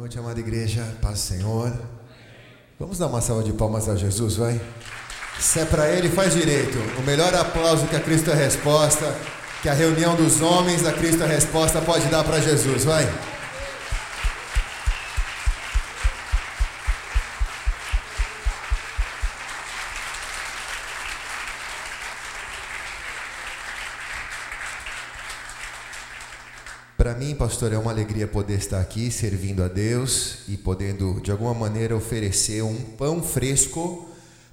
noite, amada igreja, paz do Senhor. Vamos dar uma salva de palmas a Jesus, vai? Se é para Ele, faz direito. O melhor aplauso que a Cristo é Resposta, que a reunião dos homens da Cristo é Resposta pode dar para Jesus, vai? Para mim, pastor, é uma alegria poder estar aqui servindo a Deus e podendo, de alguma maneira, oferecer um pão fresco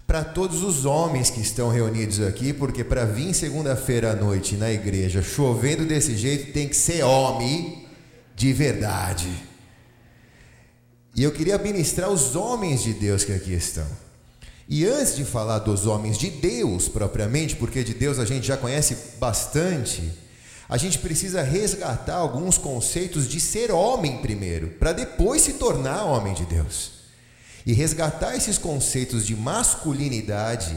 para todos os homens que estão reunidos aqui, porque para vir segunda-feira à noite na igreja chovendo desse jeito tem que ser homem de verdade. E eu queria ministrar os homens de Deus que aqui estão. E antes de falar dos homens de Deus propriamente, porque de Deus a gente já conhece bastante a gente precisa resgatar alguns conceitos de ser homem primeiro, para depois se tornar homem de Deus. E resgatar esses conceitos de masculinidade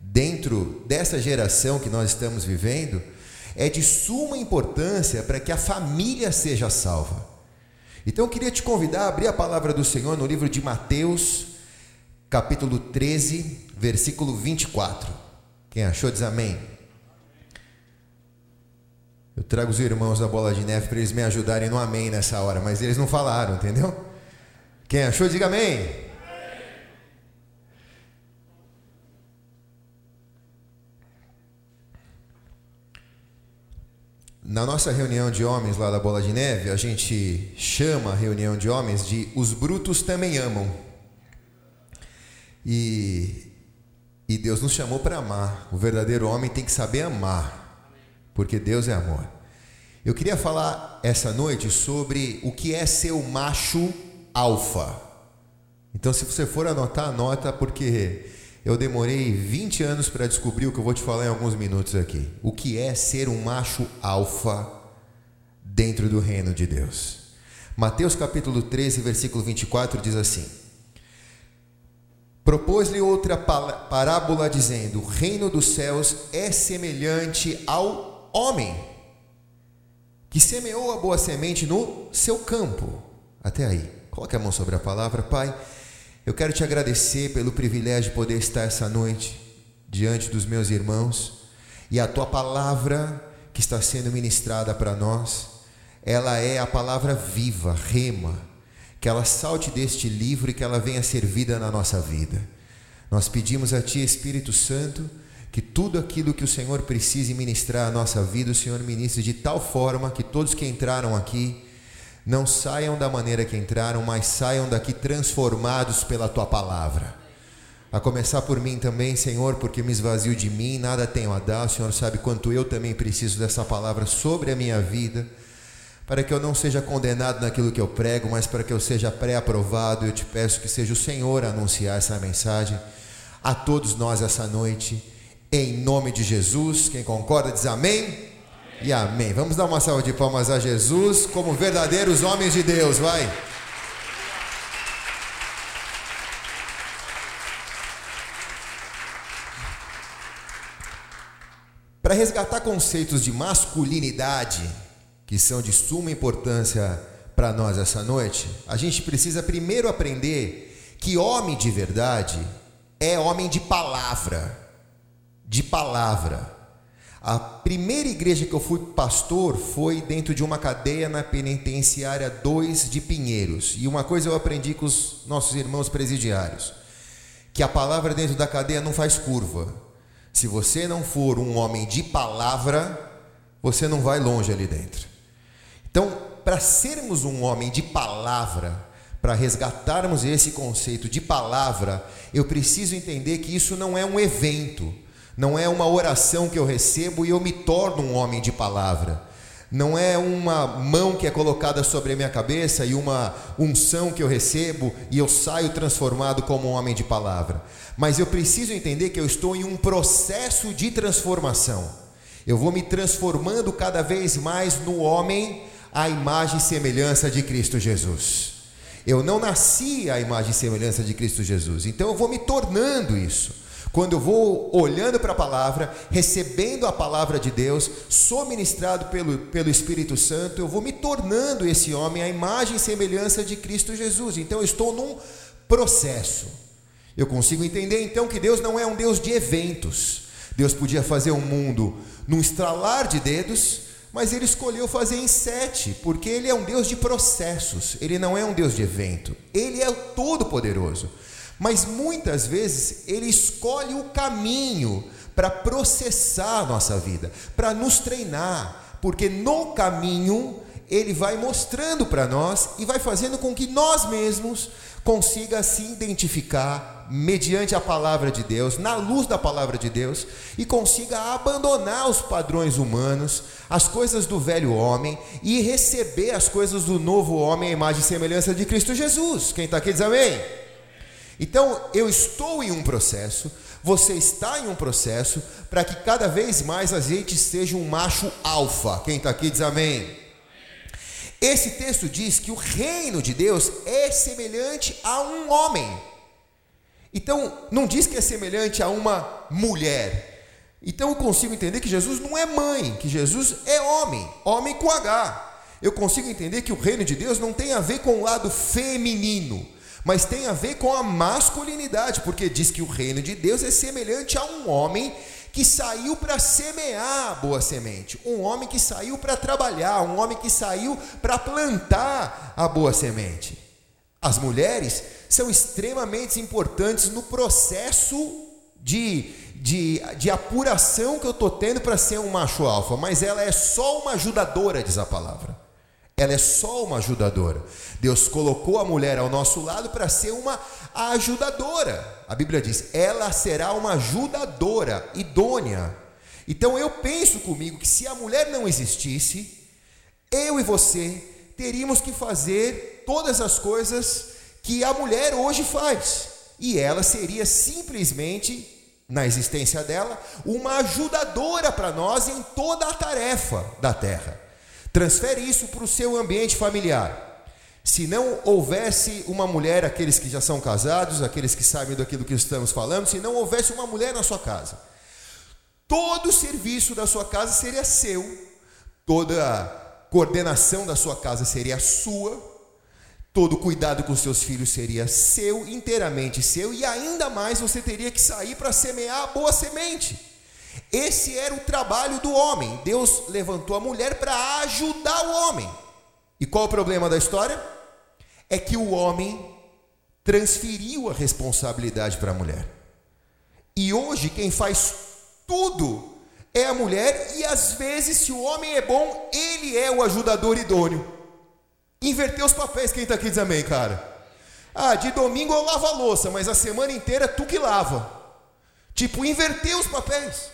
dentro dessa geração que nós estamos vivendo é de suma importância para que a família seja salva. Então eu queria te convidar a abrir a palavra do Senhor no livro de Mateus, capítulo 13, versículo 24. Quem achou diz amém. Eu trago os irmãos da Bola de Neve para eles me ajudarem no amém nessa hora, mas eles não falaram, entendeu? Quem achou, diga amém. Na nossa reunião de homens lá da Bola de Neve, a gente chama a reunião de homens de os brutos também amam. E, e Deus nos chamou para amar. O verdadeiro homem tem que saber amar porque Deus é amor. Eu queria falar essa noite sobre o que é ser o macho alfa. Então, se você for anotar, anota, porque eu demorei 20 anos para descobrir o que eu vou te falar em alguns minutos aqui. O que é ser um macho alfa dentro do reino de Deus. Mateus capítulo 13, versículo 24 diz assim: Propôs-lhe outra parábola dizendo: O reino dos céus é semelhante ao homem que semeou a boa semente no seu campo. Até aí. Coloque a mão sobre a palavra, Pai. Eu quero te agradecer pelo privilégio de poder estar essa noite diante dos meus irmãos e a tua palavra que está sendo ministrada para nós, ela é a palavra viva, rema, que ela salte deste livro e que ela venha servida na nossa vida. Nós pedimos a ti, Espírito Santo, que tudo aquilo que o Senhor precise ministrar à nossa vida, o Senhor ministre de tal forma que todos que entraram aqui não saiam da maneira que entraram, mas saiam daqui transformados pela tua palavra. A começar por mim também, Senhor, porque me esvazio de mim, nada tenho a dar. O Senhor sabe quanto eu também preciso dessa palavra sobre a minha vida, para que eu não seja condenado naquilo que eu prego, mas para que eu seja pré-aprovado. Eu te peço que seja o Senhor a anunciar essa mensagem a todos nós essa noite em nome de Jesus. Quem concorda diz amém. E amém. Vamos dar uma salva de palmas a Jesus como verdadeiros homens de Deus, vai. Para resgatar conceitos de masculinidade, que são de suma importância para nós essa noite, a gente precisa primeiro aprender que homem de verdade é homem de palavra de palavra. A primeira igreja que eu fui pastor foi dentro de uma cadeia na penitenciária 2 de Pinheiros. E uma coisa eu aprendi com os nossos irmãos presidiários: que a palavra dentro da cadeia não faz curva. Se você não for um homem de palavra, você não vai longe ali dentro. Então, para sermos um homem de palavra, para resgatarmos esse conceito de palavra, eu preciso entender que isso não é um evento não é uma oração que eu recebo e eu me torno um homem de palavra. Não é uma mão que é colocada sobre a minha cabeça e uma unção que eu recebo e eu saio transformado como um homem de palavra. Mas eu preciso entender que eu estou em um processo de transformação. Eu vou me transformando cada vez mais no homem à imagem e semelhança de Cristo Jesus. Eu não nasci à imagem e semelhança de Cristo Jesus, então eu vou me tornando isso. Quando eu vou olhando para a palavra, recebendo a palavra de Deus, sou ministrado pelo, pelo Espírito Santo, eu vou me tornando esse homem, a imagem e semelhança de Cristo Jesus. Então eu estou num processo. Eu consigo entender então que Deus não é um Deus de eventos. Deus podia fazer um mundo num estralar de dedos, mas ele escolheu fazer em sete, porque ele é um Deus de processos, ele não é um Deus de evento, ele é todo-poderoso. Mas muitas vezes ele escolhe o caminho para processar a nossa vida, para nos treinar, porque no caminho ele vai mostrando para nós e vai fazendo com que nós mesmos consiga se identificar mediante a palavra de Deus, na luz da palavra de Deus, e consiga abandonar os padrões humanos, as coisas do velho homem e receber as coisas do novo homem, a imagem e semelhança de Cristo Jesus. Quem está aqui diz amém? Então, eu estou em um processo, você está em um processo, para que cada vez mais a gente seja um macho alfa. Quem está aqui diz amém. Esse texto diz que o reino de Deus é semelhante a um homem. Então, não diz que é semelhante a uma mulher. Então, eu consigo entender que Jesus não é mãe, que Jesus é homem, homem com H. Eu consigo entender que o reino de Deus não tem a ver com o lado feminino mas tem a ver com a masculinidade, porque diz que o reino de Deus é semelhante a um homem que saiu para semear a boa semente, um homem que saiu para trabalhar, um homem que saiu para plantar a boa semente. As mulheres são extremamente importantes no processo de, de, de apuração que eu estou tendo para ser um macho alfa, mas ela é só uma ajudadora, diz a palavra. Ela é só uma ajudadora. Deus colocou a mulher ao nosso lado para ser uma ajudadora. A Bíblia diz: ela será uma ajudadora idônea. Então eu penso comigo que se a mulher não existisse, eu e você teríamos que fazer todas as coisas que a mulher hoje faz. E ela seria simplesmente, na existência dela, uma ajudadora para nós em toda a tarefa da terra. Transfere isso para o seu ambiente familiar. Se não houvesse uma mulher, aqueles que já são casados, aqueles que sabem daquilo que estamos falando, se não houvesse uma mulher na sua casa, todo o serviço da sua casa seria seu, toda a coordenação da sua casa seria sua, todo o cuidado com seus filhos seria seu, inteiramente seu, e ainda mais você teria que sair para semear a boa semente. Esse era o trabalho do homem. Deus levantou a mulher para ajudar o homem. E qual o problema da história? É que o homem transferiu a responsabilidade para a mulher. E hoje quem faz tudo é a mulher, e às vezes, se o homem é bom, ele é o ajudador idôneo. Inverter os papéis, quem está aqui diz amém, cara? Ah, de domingo eu lavo a louça, mas a semana inteira tu que lava. Tipo, inverter os papéis.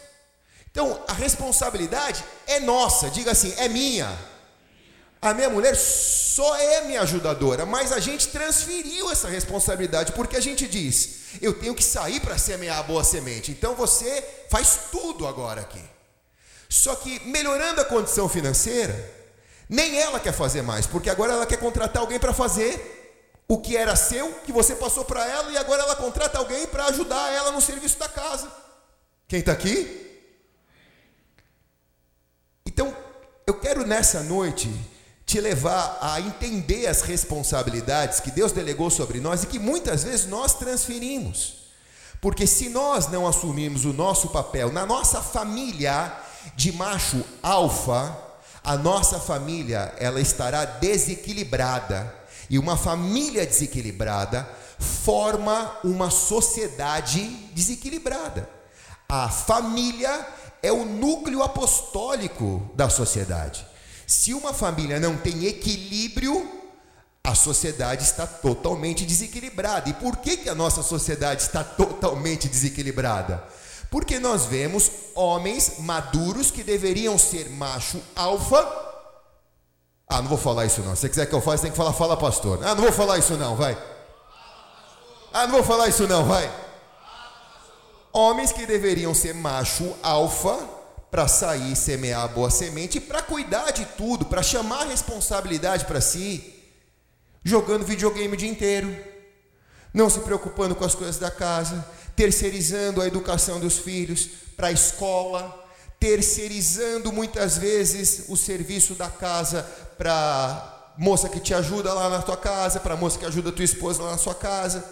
Então, a responsabilidade é nossa, diga assim, é minha. A minha mulher só é minha ajudadora, mas a gente transferiu essa responsabilidade, porque a gente diz: eu tenho que sair para semear a boa semente, então você faz tudo agora aqui. Só que melhorando a condição financeira, nem ela quer fazer mais, porque agora ela quer contratar alguém para fazer o que era seu, que você passou para ela, e agora ela contrata alguém para ajudar ela no serviço da casa. Quem está aqui? Então, eu quero nessa noite te levar a entender as responsabilidades que Deus delegou sobre nós e que muitas vezes nós transferimos. Porque se nós não assumirmos o nosso papel na nossa família de macho alfa, a nossa família ela estará desequilibrada. E uma família desequilibrada forma uma sociedade desequilibrada. A família é o núcleo apostólico da sociedade. Se uma família não tem equilíbrio, a sociedade está totalmente desequilibrada. E por que, que a nossa sociedade está totalmente desequilibrada? Porque nós vemos homens maduros que deveriam ser macho alfa. Ah, não vou falar isso não. Se você quiser que eu faça, tem que falar, fala pastor. Ah, não vou falar isso não, vai. Ah, não vou falar isso não, vai. Homens que deveriam ser macho alfa para sair semear a boa semente, para cuidar de tudo, para chamar a responsabilidade para si, jogando videogame o dia inteiro, não se preocupando com as coisas da casa, terceirizando a educação dos filhos para a escola, terceirizando muitas vezes o serviço da casa para moça que te ajuda lá na tua casa, para moça que ajuda a tua esposa lá na sua casa.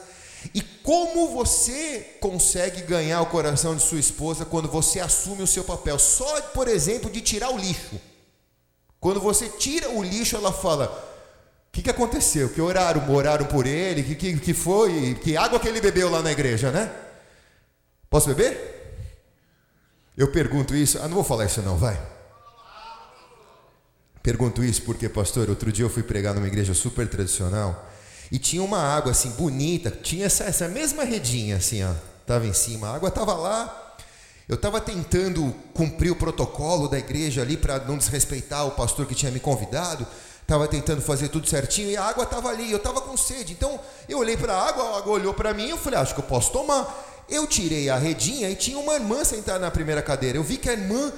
E como você consegue ganhar o coração de sua esposa quando você assume o seu papel? Só, por exemplo, de tirar o lixo. Quando você tira o lixo, ela fala: O que, que aconteceu? Que oraram, oraram por ele? Que, que, que foi? Que água que ele bebeu lá na igreja, né? Posso beber? Eu pergunto isso, ah, não vou falar isso não, vai. Pergunto isso porque, pastor, outro dia eu fui pregar numa igreja super tradicional e tinha uma água assim bonita, tinha essa, essa mesma redinha assim, ó, tava em cima, a água tava lá. Eu estava tentando cumprir o protocolo da igreja ali para não desrespeitar o pastor que tinha me convidado. Estava tentando fazer tudo certinho e a água estava ali. Eu estava com sede. Então eu olhei para a água, a água olhou para mim. Eu falei, ah, acho que eu posso tomar. Eu tirei a redinha e tinha uma irmã sentada na primeira cadeira. Eu vi que a irmã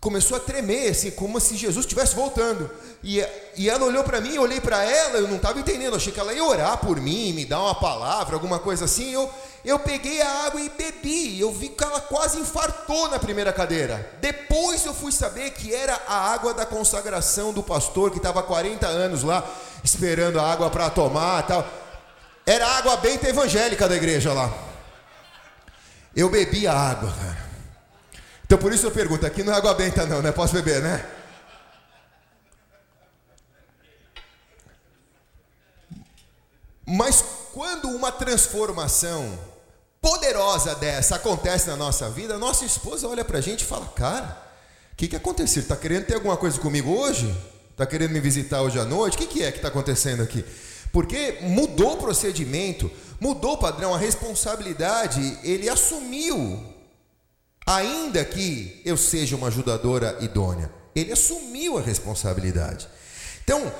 começou a tremer, assim, como se Jesus estivesse voltando. E, e ela olhou para mim, eu olhei para ela, eu não estava entendendo, achei que ela ia orar por mim, me dar uma palavra, alguma coisa assim. Eu, eu peguei a água e bebi. Eu vi que ela quase infartou na primeira cadeira. Depois eu fui saber que era a água da consagração do pastor, que estava 40 anos lá, esperando a água para tomar tal. Era a água benta evangélica da igreja lá. Eu bebi a água, cara. Então por isso eu pergunto, aqui não é água benta não, né? Posso beber, né? Mas quando uma transformação poderosa dessa acontece na nossa vida, nossa esposa olha pra gente e fala: Cara, o que, que aconteceu? Está querendo ter alguma coisa comigo hoje? Está querendo me visitar hoje à noite? O que, que é que está acontecendo aqui? Porque mudou o procedimento, mudou o padrão, a responsabilidade, ele assumiu, ainda que eu seja uma ajudadora idônea, ele assumiu a responsabilidade. Então,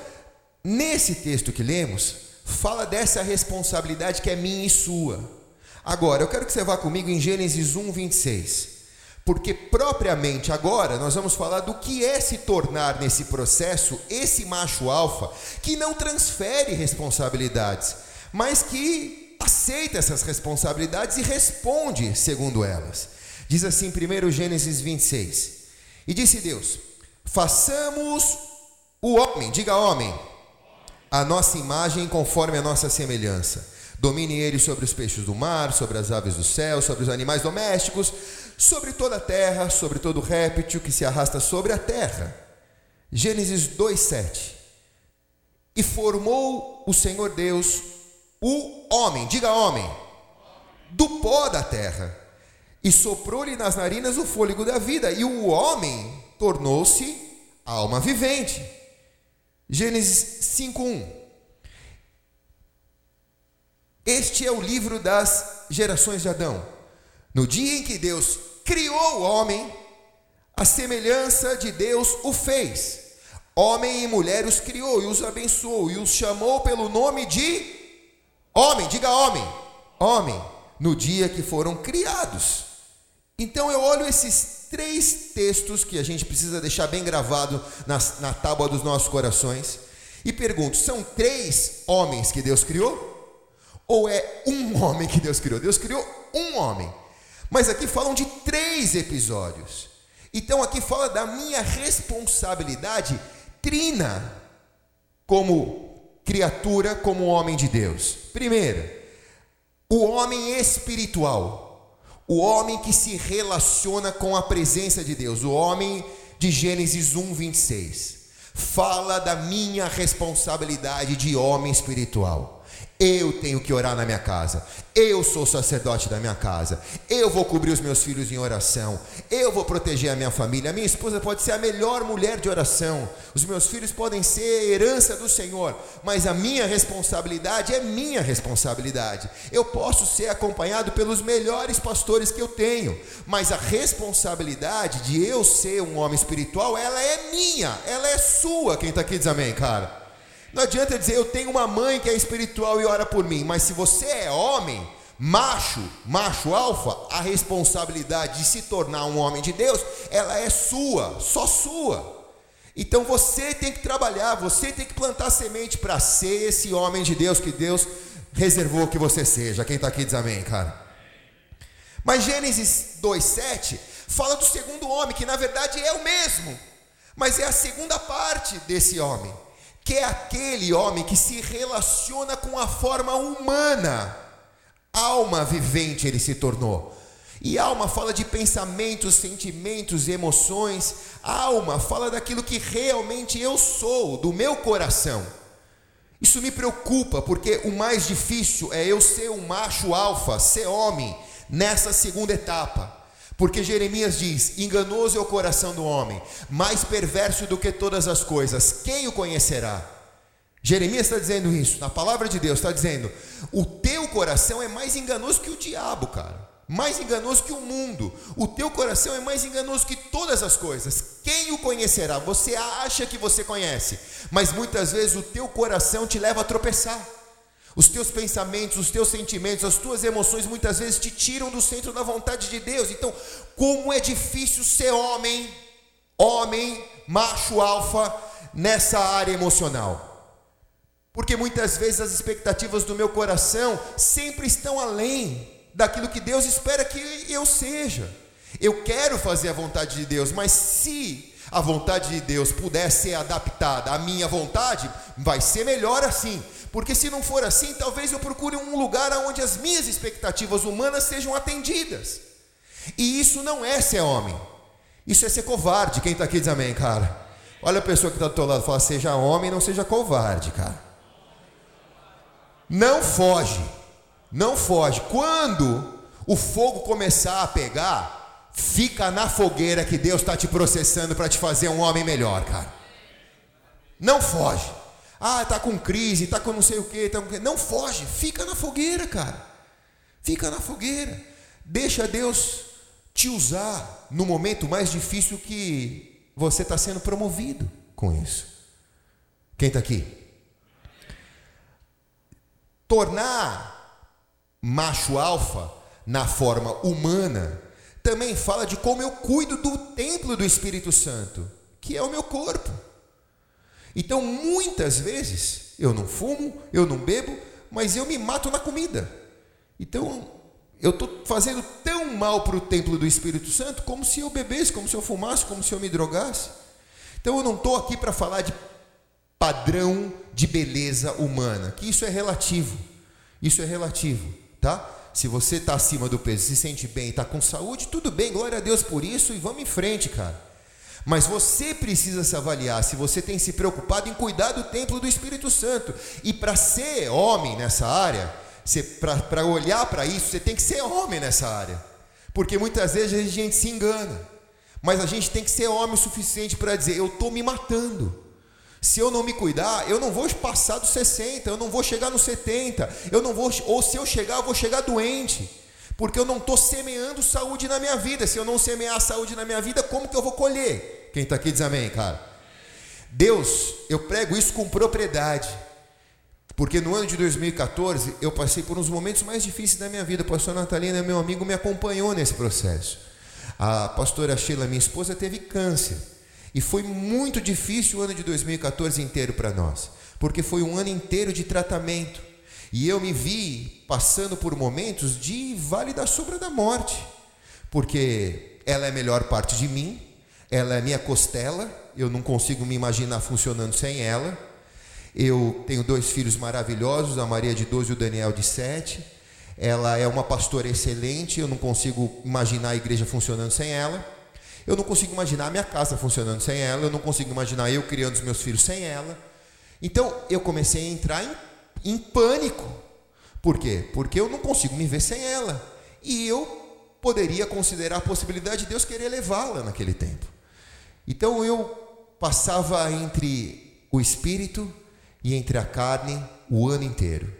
nesse texto que lemos, fala dessa responsabilidade que é minha e sua. Agora, eu quero que você vá comigo em Gênesis 1, 26. Porque propriamente agora nós vamos falar do que é se tornar nesse processo esse macho alfa que não transfere responsabilidades, mas que aceita essas responsabilidades e responde segundo elas. Diz assim, 1 Gênesis 26. E disse Deus: Façamos o homem, diga homem, a nossa imagem conforme a nossa semelhança. Domine ele sobre os peixes do mar, sobre as aves do céu, sobre os animais domésticos, sobre toda a terra, sobre todo réptil que se arrasta sobre a terra. Gênesis 2:7. E formou o Senhor Deus o homem, diga homem, do pó da terra, e soprou-lhe nas narinas o fôlego da vida, e o homem tornou-se alma vivente. Gênesis 5:1. Este é o livro das gerações de Adão. No dia em que Deus criou o homem, a semelhança de Deus o fez. Homem e mulher os criou e os abençoou e os chamou pelo nome de Homem, diga homem. Homem, no dia que foram criados. Então eu olho esses três textos que a gente precisa deixar bem gravado na, na tábua dos nossos corações e pergunto: são três homens que Deus criou? Ou é um homem que Deus criou? Deus criou um homem. Mas aqui falam de três episódios. Então aqui fala da minha responsabilidade trina como criatura como homem de Deus. Primeiro, o homem espiritual, o homem que se relaciona com a presença de Deus, o homem de Gênesis 1, 26. Fala da minha responsabilidade de homem espiritual. Eu tenho que orar na minha casa. Eu sou sacerdote da minha casa. Eu vou cobrir os meus filhos em oração. Eu vou proteger a minha família. A minha esposa pode ser a melhor mulher de oração. Os meus filhos podem ser herança do Senhor. Mas a minha responsabilidade é minha responsabilidade. Eu posso ser acompanhado pelos melhores pastores que eu tenho. Mas a responsabilidade de eu ser um homem espiritual, ela é minha. Ela é sua. Quem está aqui diz amém, cara. Não adianta dizer eu tenho uma mãe que é espiritual e ora por mim, mas se você é homem, macho, macho alfa, a responsabilidade de se tornar um homem de Deus, ela é sua, só sua. Então você tem que trabalhar, você tem que plantar semente para ser esse homem de Deus que Deus reservou que você seja. Quem está aqui diz amém, cara. Mas Gênesis 2,7 fala do segundo homem, que na verdade é o mesmo, mas é a segunda parte desse homem, que é aquele homem que se relaciona com a forma humana, alma vivente ele se tornou. E alma fala de pensamentos, sentimentos, emoções. Alma fala daquilo que realmente eu sou, do meu coração. Isso me preocupa, porque o mais difícil é eu ser um macho alfa, ser homem, nessa segunda etapa. Porque Jeremias diz: enganoso é o coração do homem, mais perverso do que todas as coisas, quem o conhecerá? Jeremias está dizendo isso, na palavra de Deus está dizendo: o teu coração é mais enganoso que o diabo, cara mais enganoso que o mundo. O teu coração é mais enganoso que todas as coisas. Quem o conhecerá? Você acha que você conhece, mas muitas vezes o teu coração te leva a tropeçar. Os teus pensamentos, os teus sentimentos, as tuas emoções muitas vezes te tiram do centro da vontade de Deus. Então, como é difícil ser homem, homem, macho alfa nessa área emocional. Porque muitas vezes as expectativas do meu coração sempre estão além daquilo que Deus espera que eu seja. Eu quero fazer a vontade de Deus, mas se a vontade de Deus puder ser adaptada à minha vontade, vai ser melhor assim. Porque se não for assim, talvez eu procure um lugar onde as minhas expectativas humanas sejam atendidas. E isso não é ser homem. Isso é ser covarde. Quem está aqui diz amém, cara. Olha a pessoa que está do teu lado e fala: seja homem, não seja covarde, cara. Não foge. Não foge. Quando o fogo começar a pegar, fica na fogueira que Deus está te processando para te fazer um homem melhor, cara. Não foge. Ah, tá com crise, tá com não sei o que, tá com... não foge, fica na fogueira, cara. Fica na fogueira. Deixa Deus te usar no momento mais difícil que você está sendo promovido com isso. Quem está aqui? Tornar macho alfa, na forma humana, também fala de como eu cuido do templo do Espírito Santo, que é o meu corpo. Então, muitas vezes, eu não fumo, eu não bebo, mas eu me mato na comida. Então, eu estou fazendo tão mal para o templo do Espírito Santo como se eu bebesse, como se eu fumasse, como se eu me drogasse. Então, eu não estou aqui para falar de padrão de beleza humana, que isso é relativo. Isso é relativo tá? Se você está acima do peso, se sente bem, está com saúde, tudo bem, glória a Deus por isso e vamos em frente, cara. Mas você precisa se avaliar se você tem se preocupado em cuidar do templo do Espírito Santo. E para ser homem nessa área, para olhar para isso, você tem que ser homem nessa área. Porque muitas vezes a gente se engana. Mas a gente tem que ser homem o suficiente para dizer: eu estou me matando. Se eu não me cuidar, eu não vou passar dos 60, eu não vou chegar nos 70, eu não vou, ou se eu chegar, eu vou chegar doente, porque eu não estou semeando saúde na minha vida. Se eu não semear saúde na minha vida, como que eu vou colher? Quem está aqui diz amém, cara. Deus, eu prego isso com propriedade, porque no ano de 2014 eu passei por uns momentos mais difíceis da minha vida. A pastora Natalina, meu amigo, me acompanhou nesse processo. A pastora Sheila, minha esposa, teve câncer. E foi muito difícil o ano de 2014 inteiro para nós, porque foi um ano inteiro de tratamento. E eu me vi passando por momentos de vale da sombra da morte, porque ela é a melhor parte de mim, ela é minha costela, eu não consigo me imaginar funcionando sem ela. Eu tenho dois filhos maravilhosos, a Maria de 12 e o Daniel de 7. Ela é uma pastora excelente, eu não consigo imaginar a igreja funcionando sem ela. Eu não consigo imaginar a minha casa funcionando sem ela, eu não consigo imaginar eu criando os meus filhos sem ela. Então eu comecei a entrar em, em pânico. Por quê? Porque eu não consigo me ver sem ela. E eu poderia considerar a possibilidade de Deus querer levá-la naquele tempo. Então eu passava entre o espírito e entre a carne o ano inteiro.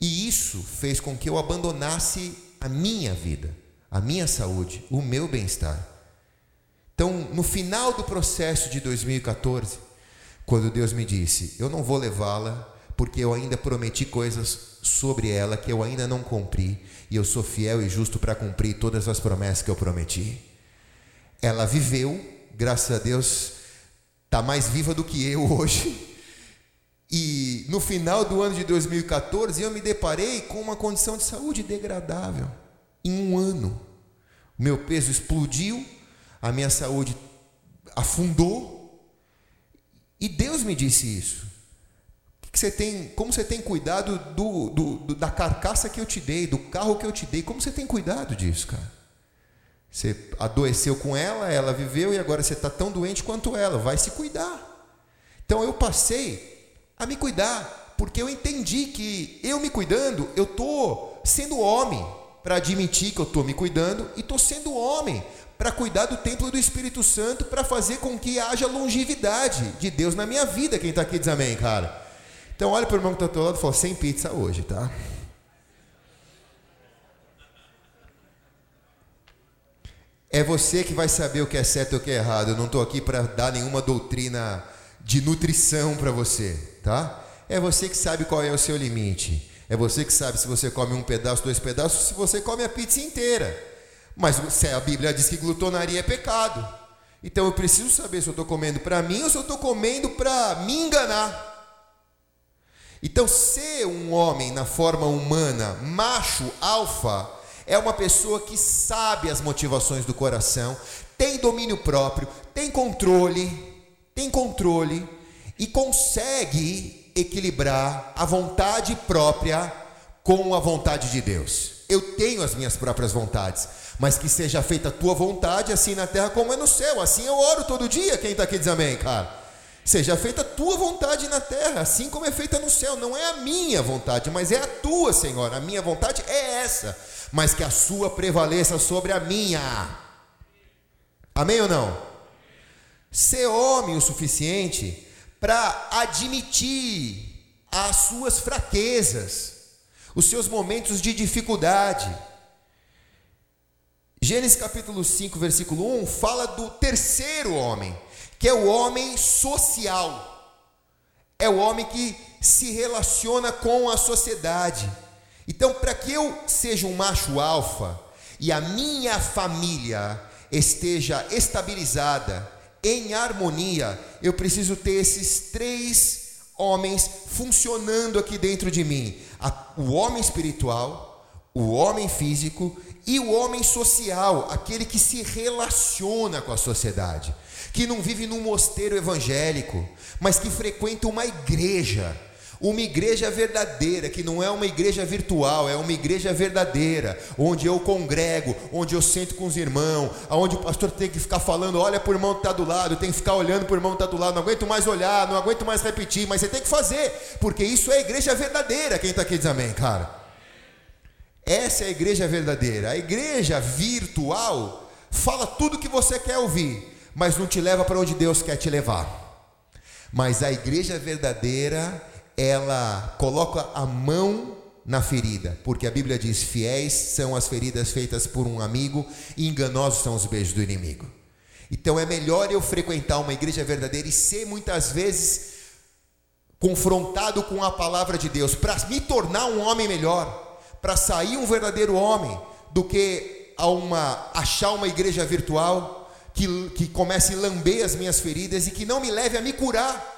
E isso fez com que eu abandonasse a minha vida, a minha saúde, o meu bem-estar. Então, no final do processo de 2014, quando Deus me disse: Eu não vou levá-la, porque eu ainda prometi coisas sobre ela que eu ainda não cumpri, e eu sou fiel e justo para cumprir todas as promessas que eu prometi. Ela viveu, graças a Deus, está mais viva do que eu hoje. E no final do ano de 2014 eu me deparei com uma condição de saúde degradável. Em um ano, o meu peso explodiu, a minha saúde afundou. E Deus me disse isso. Que você tem, como você tem cuidado do, do, do, da carcaça que eu te dei, do carro que eu te dei, como você tem cuidado disso, cara? Você adoeceu com ela, ela viveu e agora você está tão doente quanto ela, vai se cuidar. Então eu passei a me cuidar, porque eu entendi que eu me cuidando, eu estou sendo homem para admitir que eu estou me cuidando e estou sendo homem para cuidar do templo do Espírito Santo, para fazer com que haja longevidade de Deus na minha vida. Quem está aqui diz amém, cara. Então olha para o irmão que está ao teu lado e fala, sem pizza hoje, tá? É você que vai saber o que é certo e o que é errado. Eu não estou aqui para dar nenhuma doutrina de nutrição para você, tá? É você que sabe qual é o seu limite. É você que sabe se você come um pedaço, dois pedaços, se você come a pizza inteira. Mas a Bíblia diz que glutonaria é pecado. Então eu preciso saber se eu estou comendo para mim ou se eu estou comendo para me enganar. Então, ser um homem na forma humana, macho, alfa, é uma pessoa que sabe as motivações do coração, tem domínio próprio, tem controle, tem controle e consegue equilibrar a vontade própria com a vontade de Deus. Eu tenho as minhas próprias vontades, mas que seja feita a tua vontade, assim na terra como é no céu. Assim eu oro todo dia. Quem está aqui diz amém, cara. Seja feita a tua vontade na terra, assim como é feita no céu. Não é a minha vontade, mas é a tua, Senhor. A minha vontade é essa, mas que a sua prevaleça sobre a minha. Amém ou não? Ser homem o suficiente para admitir as suas fraquezas, os seus momentos de dificuldade. Gênesis capítulo 5, versículo 1 fala do terceiro homem que é o homem social, é o homem que se relaciona com a sociedade. Então, para que eu seja um macho alfa e a minha família esteja estabilizada, em harmonia, eu preciso ter esses três homens funcionando aqui dentro de mim: o homem espiritual, o homem físico e o homem social, aquele que se relaciona com a sociedade que não vive num mosteiro evangélico, mas que frequenta uma igreja, uma igreja verdadeira, que não é uma igreja virtual, é uma igreja verdadeira, onde eu congrego, onde eu sento com os irmãos, onde o pastor tem que ficar falando, olha para o irmão que está do lado, tem que ficar olhando para o irmão que está do lado, não aguento mais olhar, não aguento mais repetir, mas você tem que fazer, porque isso é igreja verdadeira. Quem está aqui diz amém, cara. Essa é a igreja verdadeira. A igreja virtual fala tudo que você quer ouvir, mas não te leva para onde Deus quer te levar. Mas a igreja verdadeira, ela coloca a mão na ferida, porque a Bíblia diz: fiéis são as feridas feitas por um amigo, e enganosos são os beijos do inimigo. Então é melhor eu frequentar uma igreja verdadeira e ser muitas vezes confrontado com a palavra de Deus para me tornar um homem melhor, para sair um verdadeiro homem, do que a uma achar uma igreja virtual que, que comece a lamber as minhas feridas e que não me leve a me curar.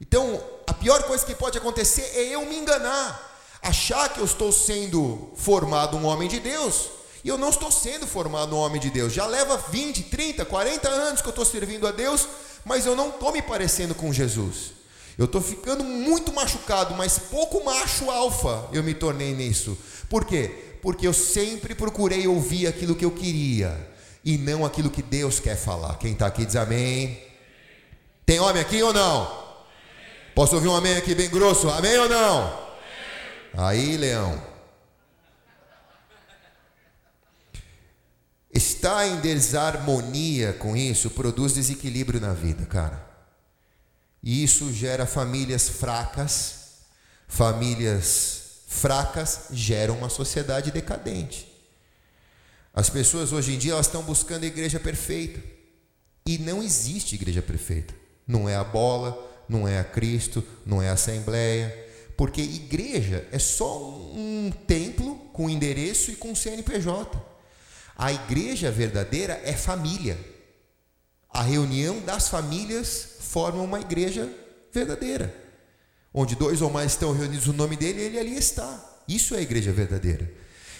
Então, a pior coisa que pode acontecer é eu me enganar, achar que eu estou sendo formado um homem de Deus, e eu não estou sendo formado um homem de Deus. Já leva 20, 30, 40 anos que eu estou servindo a Deus, mas eu não estou me parecendo com Jesus. Eu estou ficando muito machucado, mas pouco macho alfa eu me tornei nisso. Por quê? Porque eu sempre procurei ouvir aquilo que eu queria e não aquilo que Deus quer falar. Quem está aqui diz amém. Tem homem aqui ou não? Posso ouvir um amém aqui bem grosso? Amém ou não? Aí, leão. Estar em desarmonia com isso produz desequilíbrio na vida, cara. E isso gera famílias fracas. Famílias fracas geram uma sociedade decadente. As pessoas hoje em dia elas estão buscando a igreja perfeita. E não existe igreja perfeita. Não é a bola, não é a Cristo, não é a Assembleia. Porque igreja é só um templo com endereço e com CNPJ. A igreja verdadeira é família. A reunião das famílias forma uma igreja verdadeira. Onde dois ou mais estão reunidos no nome dele, ele ali está. Isso é a igreja verdadeira.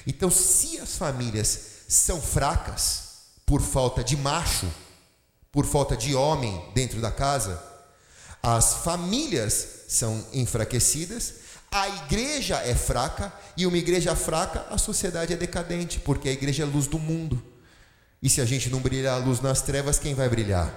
Então, se as famílias são fracas por falta de macho, por falta de homem dentro da casa, as famílias são enfraquecidas, a igreja é fraca e uma igreja fraca, a sociedade é decadente, porque a igreja é a luz do mundo. E se a gente não brilhar a luz nas trevas, quem vai brilhar?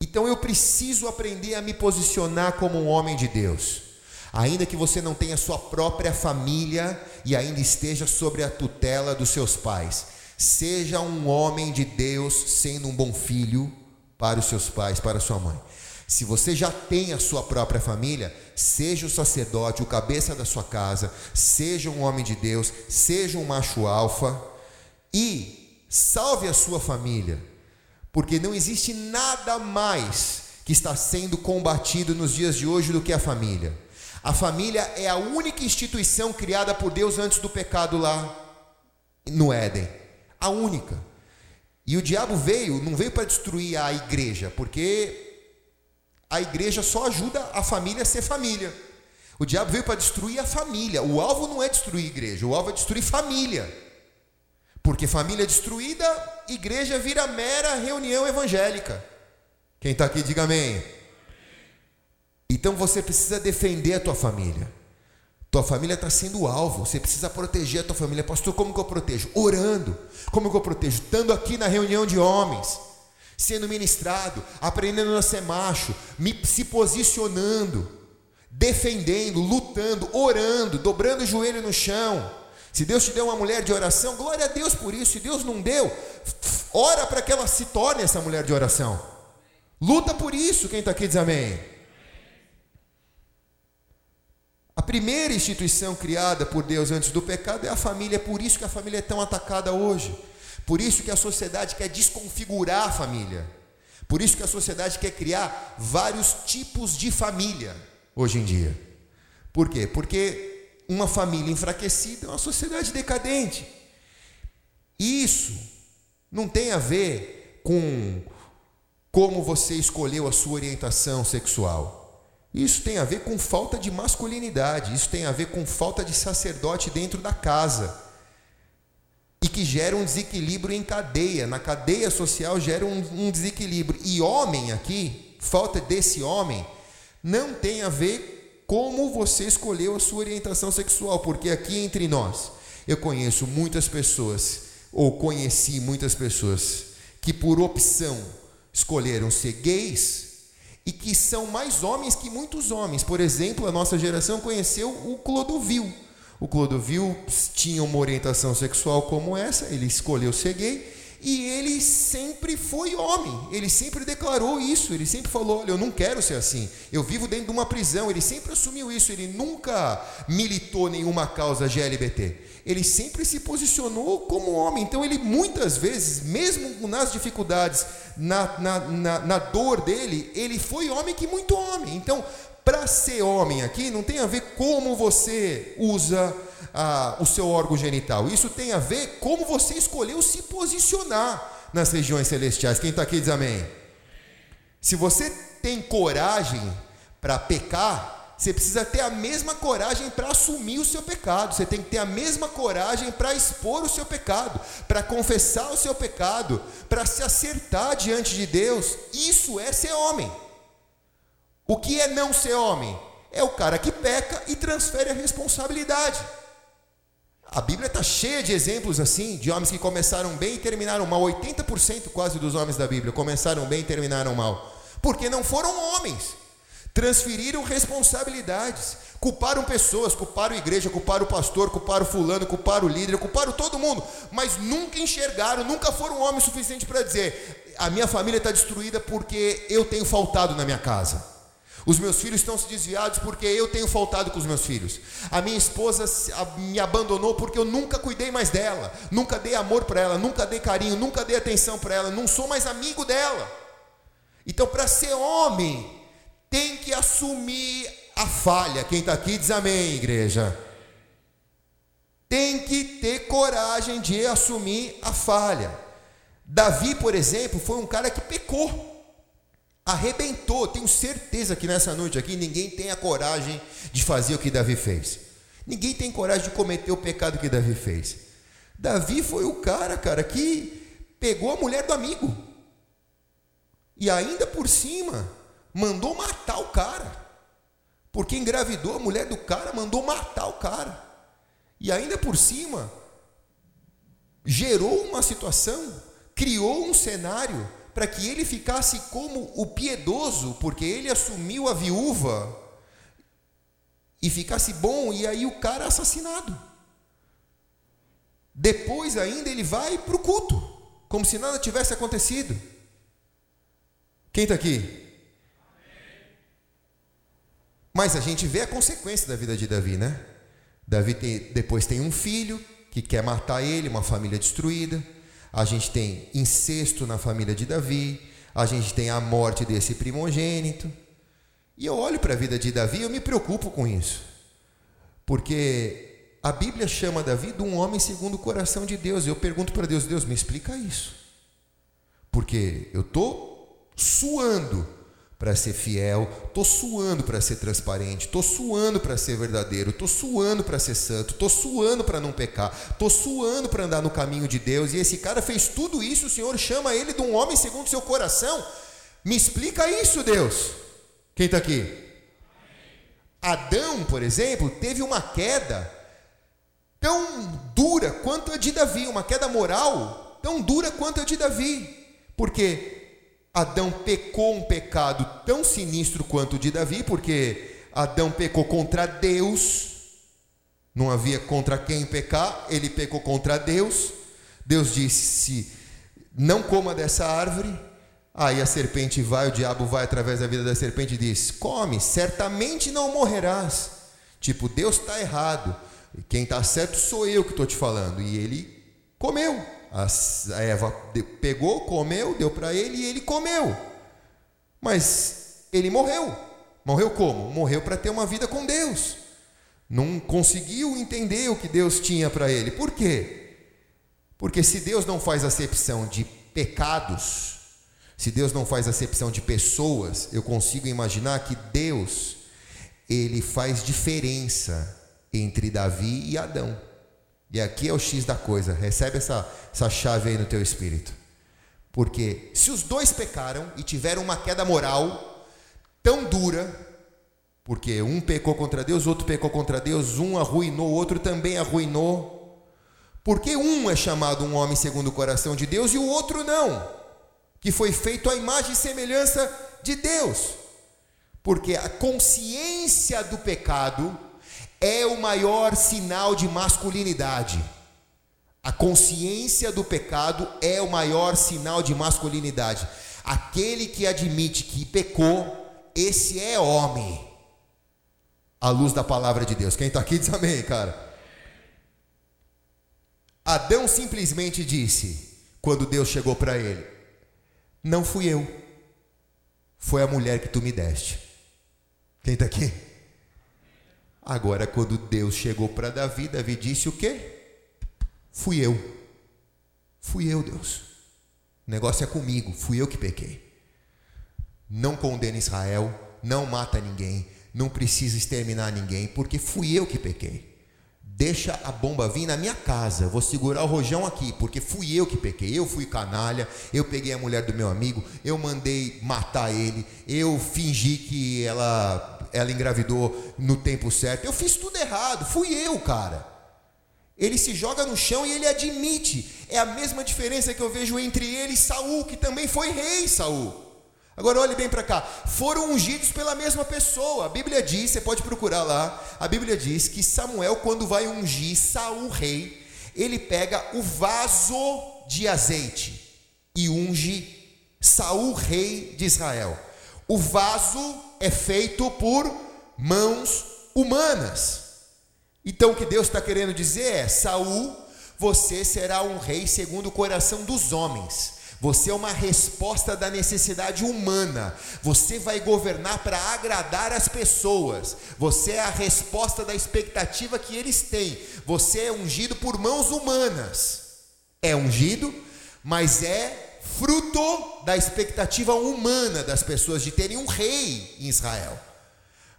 Então eu preciso aprender a me posicionar como um homem de Deus. Ainda que você não tenha sua própria família e ainda esteja sobre a tutela dos seus pais, seja um homem de Deus sendo um bom filho para os seus pais, para sua mãe. Se você já tem a sua própria família, seja o sacerdote, o cabeça da sua casa, seja um homem de Deus, seja um macho alfa e salve a sua família, porque não existe nada mais que está sendo combatido nos dias de hoje do que a família. A família é a única instituição criada por Deus antes do pecado lá no Éden. A única. E o diabo veio, não veio para destruir a igreja, porque a igreja só ajuda a família a ser família. O diabo veio para destruir a família. O alvo não é destruir a igreja, o alvo é destruir família. Porque família destruída, igreja vira mera reunião evangélica. Quem está aqui, diga amém. Então você precisa defender a tua família. Tua família está sendo alvo, você precisa proteger a tua família. Pastor, como que eu protejo? Orando. Como que eu protejo? Estando aqui na reunião de homens sendo ministrado, aprendendo a ser macho, me, se posicionando, defendendo, lutando, orando, dobrando o joelho no chão. Se Deus te deu uma mulher de oração, glória a Deus por isso. Se Deus não deu, ora para que ela se torne essa mulher de oração. Luta por isso. Quem está aqui diz amém. A primeira instituição criada por Deus antes do pecado é a família, é por isso que a família é tão atacada hoje. Por isso que a sociedade quer desconfigurar a família. Por isso que a sociedade quer criar vários tipos de família hoje em dia. Por quê? Porque uma família enfraquecida é uma sociedade decadente. Isso não tem a ver com como você escolheu a sua orientação sexual. Isso tem a ver com falta de masculinidade, isso tem a ver com falta de sacerdote dentro da casa e que gera um desequilíbrio em cadeia. Na cadeia social gera um, um desequilíbrio. E homem aqui, falta desse homem, não tem a ver como você escolheu a sua orientação sexual, porque aqui entre nós, eu conheço muitas pessoas, ou conheci muitas pessoas, que por opção escolheram ser gays e que são mais homens que muitos homens. Por exemplo, a nossa geração conheceu o Clodovil o Clodovil tinha uma orientação sexual como essa, ele escolheu ser gay e ele sempre foi homem, ele sempre declarou isso, ele sempre falou: Olha, eu não quero ser assim, eu vivo dentro de uma prisão. Ele sempre assumiu isso, ele nunca militou nenhuma causa GLBT, ele sempre se posicionou como homem. Então, ele muitas vezes, mesmo nas dificuldades, na, na, na, na dor dele, ele foi homem que muito homem. Então, para ser homem aqui não tem a ver como você usa ah, o seu órgão genital. Isso tem a ver como você escolheu se posicionar nas regiões celestiais. Quem está aqui diz amém. Se você tem coragem para pecar, você precisa ter a mesma coragem para assumir o seu pecado. Você tem que ter a mesma coragem para expor o seu pecado, para confessar o seu pecado, para se acertar diante de Deus. Isso é ser homem. O que é não ser homem? É o cara que peca e transfere a responsabilidade. A Bíblia está cheia de exemplos assim, de homens que começaram bem e terminaram mal. 80% quase dos homens da Bíblia começaram bem e terminaram mal. Porque não foram homens. Transferiram responsabilidades. Culparam pessoas, culparam a igreja, culparam o pastor, culparam fulano, culparam o líder, culparam todo mundo. Mas nunca enxergaram, nunca foram homens suficientes para dizer: a minha família está destruída porque eu tenho faltado na minha casa. Os meus filhos estão se desviados porque eu tenho faltado com os meus filhos. A minha esposa me abandonou porque eu nunca cuidei mais dela, nunca dei amor para ela, nunca dei carinho, nunca dei atenção para ela, não sou mais amigo dela. Então, para ser homem, tem que assumir a falha. Quem está aqui diz amém, igreja. Tem que ter coragem de assumir a falha. Davi, por exemplo, foi um cara que pecou. Arrebentou. Tenho certeza que nessa noite aqui ninguém tem a coragem de fazer o que Davi fez. Ninguém tem coragem de cometer o pecado que Davi fez. Davi foi o cara, cara, que pegou a mulher do amigo. E ainda por cima, mandou matar o cara. Porque engravidou a mulher do cara, mandou matar o cara. E ainda por cima, gerou uma situação, criou um cenário para que ele ficasse como o piedoso, porque ele assumiu a viúva e ficasse bom, e aí o cara assassinado. Depois ainda ele vai para o culto, como se nada tivesse acontecido. Quem está aqui? Mas a gente vê a consequência da vida de Davi, né? Davi tem, depois tem um filho que quer matar ele, uma família destruída. A gente tem incesto na família de Davi. A gente tem a morte desse primogênito. E eu olho para a vida de Davi e eu me preocupo com isso. Porque a Bíblia chama Davi de um homem segundo o coração de Deus. Eu pergunto para Deus: Deus, me explica isso. Porque eu estou suando para ser fiel, tô suando para ser transparente, tô suando para ser verdadeiro, tô suando para ser santo, tô suando para não pecar, tô suando para andar no caminho de Deus. E esse cara fez tudo isso, o Senhor chama ele de um homem segundo seu coração. Me explica isso, Deus. Quem está aqui? Adão, por exemplo, teve uma queda tão dura quanto a de Davi, uma queda moral tão dura quanto a de Davi. Porque Adão pecou um pecado tão sinistro quanto o de Davi, porque Adão pecou contra Deus, não havia contra quem pecar, ele pecou contra Deus. Deus disse: Não coma dessa árvore. Aí a serpente vai, o diabo vai através da vida da serpente e diz: Come, certamente não morrerás. Tipo, Deus está errado, quem está certo sou eu que estou te falando. E ele comeu. A Eva pegou, comeu, deu para ele e ele comeu. Mas ele morreu. Morreu como? Morreu para ter uma vida com Deus. Não conseguiu entender o que Deus tinha para ele. Por quê? Porque se Deus não faz acepção de pecados, se Deus não faz acepção de pessoas, eu consigo imaginar que Deus ele faz diferença entre Davi e Adão. E aqui é o X da coisa. Recebe essa, essa chave aí no teu espírito. Porque se os dois pecaram e tiveram uma queda moral tão dura, porque um pecou contra Deus, outro pecou contra Deus, um arruinou, o outro também arruinou. Porque um é chamado um homem segundo o coração de Deus e o outro não, que foi feito à imagem e semelhança de Deus. Porque a consciência do pecado é o maior sinal de masculinidade. A consciência do pecado é o maior sinal de masculinidade. Aquele que admite que pecou, esse é homem. À luz da palavra de Deus. Quem está aqui diz amém, cara. Adão simplesmente disse, quando Deus chegou para ele: Não fui eu, foi a mulher que tu me deste. Quem está aqui? Agora, quando Deus chegou para Davi, Davi disse o quê? Fui eu. Fui eu, Deus. O negócio é comigo, fui eu que pequei. Não condena Israel, não mata ninguém, não precisa exterminar ninguém, porque fui eu que pequei. Deixa a bomba vir na minha casa. Vou segurar o rojão aqui, porque fui eu que pequei. Eu fui canalha. Eu peguei a mulher do meu amigo. Eu mandei matar ele. Eu fingi que ela ela engravidou no tempo certo. Eu fiz tudo errado. Fui eu, cara. Ele se joga no chão e ele admite. É a mesma diferença que eu vejo entre ele e Saul, que também foi rei Saul. Agora olhe bem para cá. Foram ungidos pela mesma pessoa. A Bíblia diz, você pode procurar lá. A Bíblia diz que Samuel, quando vai ungir Saul rei, ele pega o vaso de azeite e unge Saul rei de Israel. O vaso é feito por mãos humanas. Então o que Deus está querendo dizer é: Saul, você será um rei segundo o coração dos homens. Você é uma resposta da necessidade humana. Você vai governar para agradar as pessoas. Você é a resposta da expectativa que eles têm. Você é ungido por mãos humanas. É ungido, mas é fruto da expectativa humana das pessoas de terem um rei em Israel.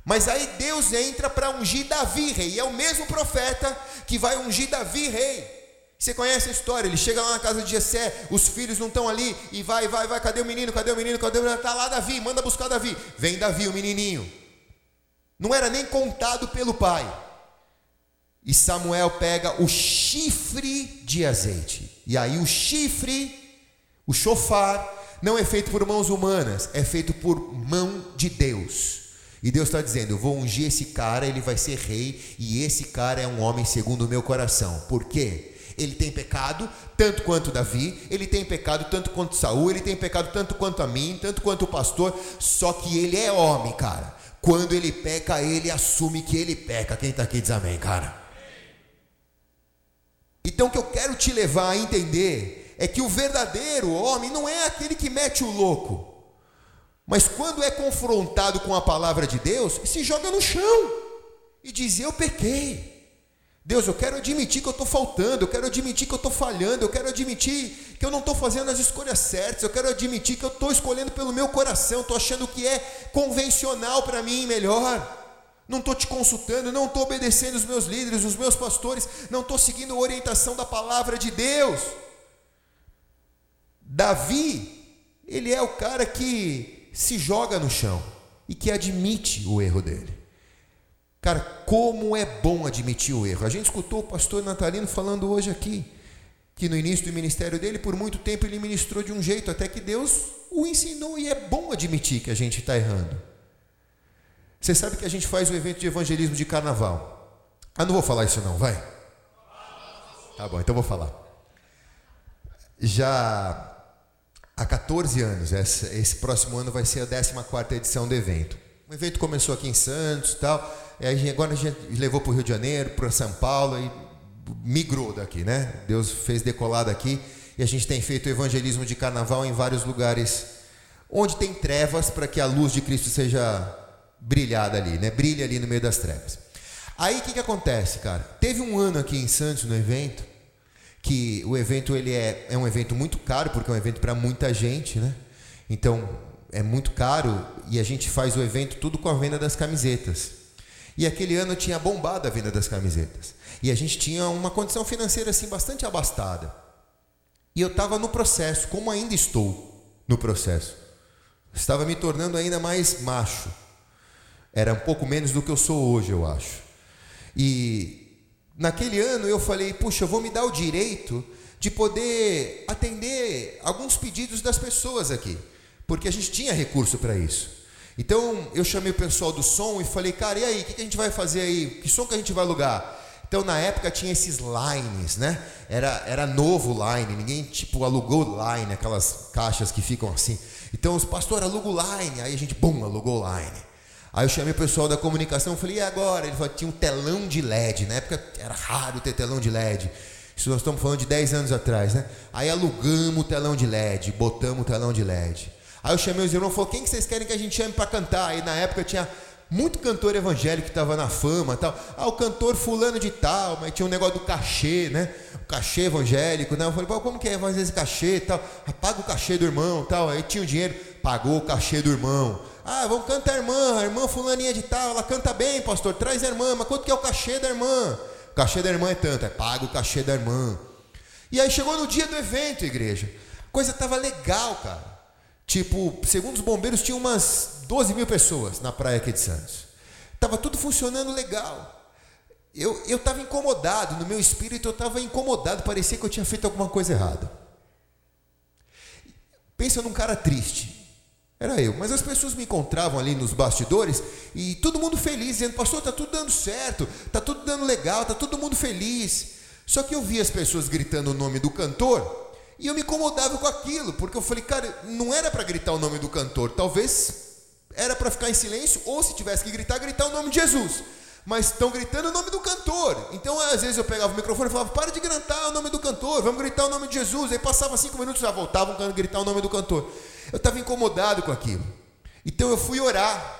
Mas aí Deus entra para ungir Davi rei, é o mesmo profeta que vai ungir Davi rei. Você conhece a história? Ele chega lá na casa de Jessé, os filhos não estão ali, e vai, vai, vai, cadê o menino? Cadê o menino? Cadê o menino? Está lá Davi, manda buscar Davi. Vem Davi, o menininho. Não era nem contado pelo pai. E Samuel pega o chifre de azeite. E aí o chifre, o chofar, não é feito por mãos humanas, é feito por mão de Deus. E Deus está dizendo: Eu vou ungir esse cara, ele vai ser rei, e esse cara é um homem segundo o meu coração. Por quê? Ele tem pecado tanto quanto Davi, ele tem pecado tanto quanto Saul, ele tem pecado tanto quanto a mim, tanto quanto o pastor, só que ele é homem, cara. Quando ele peca, ele assume que ele peca. Quem está aqui diz amém, cara. Então o que eu quero te levar a entender é que o verdadeiro homem não é aquele que mete o louco. Mas quando é confrontado com a palavra de Deus, se joga no chão e diz: Eu pequei. Deus, eu quero admitir que eu estou faltando, eu quero admitir que eu estou falhando, eu quero admitir que eu não estou fazendo as escolhas certas, eu quero admitir que eu estou escolhendo pelo meu coração, estou achando que é convencional para mim melhor. Não estou te consultando, não estou obedecendo os meus líderes, os meus pastores, não estou seguindo a orientação da palavra de Deus. Davi, ele é o cara que se joga no chão e que admite o erro dele. Cara, como é bom admitir o erro. A gente escutou o pastor Natalino falando hoje aqui que no início do ministério dele, por muito tempo ele ministrou de um jeito, até que Deus o ensinou e é bom admitir que a gente está errando. Você sabe que a gente faz o evento de evangelismo de carnaval. Ah, não vou falar isso não, vai. Tá bom, então vou falar. Já há 14 anos. Esse, esse próximo ano vai ser a 14 edição do evento. O evento começou aqui em Santos e tal. E agora a gente levou para o Rio de Janeiro, para São Paulo e migrou daqui, né? Deus fez decolar daqui e a gente tem feito evangelismo de carnaval em vários lugares onde tem trevas para que a luz de Cristo seja brilhada ali, né? Brilhe ali no meio das trevas. Aí o que, que acontece, cara? Teve um ano aqui em Santos no evento que o evento ele é, é um evento muito caro, porque é um evento para muita gente, né? Então é muito caro e a gente faz o evento tudo com a venda das camisetas. E aquele ano tinha bombado a venda das camisetas. E a gente tinha uma condição financeira assim bastante abastada. E eu estava no processo, como ainda estou no processo. Estava me tornando ainda mais macho. Era um pouco menos do que eu sou hoje, eu acho. E naquele ano eu falei, puxa, eu vou me dar o direito de poder atender alguns pedidos das pessoas aqui, porque a gente tinha recurso para isso. Então eu chamei o pessoal do som e falei, cara, e aí, o que a gente vai fazer aí? Que som que a gente vai alugar? Então na época tinha esses lines, né? Era, era novo line, ninguém tipo alugou line, aquelas caixas que ficam assim. Então os pastores alugam line, aí a gente, bum, alugou line. Aí eu chamei o pessoal da comunicação, falei, e agora? Ele falou, tinha um telão de LED, na época era raro ter telão de LED. Isso nós estamos falando de 10 anos atrás, né? Aí alugamos o telão de LED, botamos o telão de LED. Aí eu chamei os irmãos e falei, quem que vocês querem que a gente chame para cantar? Aí na época tinha muito cantor evangélico que estava na fama tal. Ah, o cantor fulano de tal, mas tinha um negócio do cachê, né? O cachê evangélico, né? Eu falei, como que é fazer esse cachê tal? Paga o cachê do irmão tal. Aí tinha o dinheiro, pagou o cachê do irmão. Ah, vamos cantar a irmã, a irmã fulaninha de tal, ela canta bem, pastor, traz a irmã, mas quanto que é o cachê da irmã? O cachê da irmã é tanto, é paga o cachê da irmã. E aí chegou no dia do evento, igreja. Coisa estava legal, cara. Tipo, segundo os bombeiros, tinha umas 12 mil pessoas na praia aqui de Santos. Estava tudo funcionando legal. Eu estava incomodado, no meu espírito eu estava incomodado, parecia que eu tinha feito alguma coisa errada. Pensa num cara triste. Era eu. Mas as pessoas me encontravam ali nos bastidores e todo mundo feliz, dizendo: Pastor, está tudo dando certo, está tudo dando legal, está todo mundo feliz. Só que eu via as pessoas gritando o nome do cantor e eu me incomodava com aquilo, porque eu falei, cara, não era para gritar o nome do cantor, talvez era para ficar em silêncio, ou se tivesse que gritar, gritar o nome de Jesus. Mas estão gritando o nome do cantor. Então, às vezes, eu pegava o microfone e falava: para de gritar o nome do cantor, vamos gritar o nome de Jesus. Aí passava cinco minutos já voltavam a gritar o nome do cantor. Eu estava incomodado com aquilo. Então eu fui orar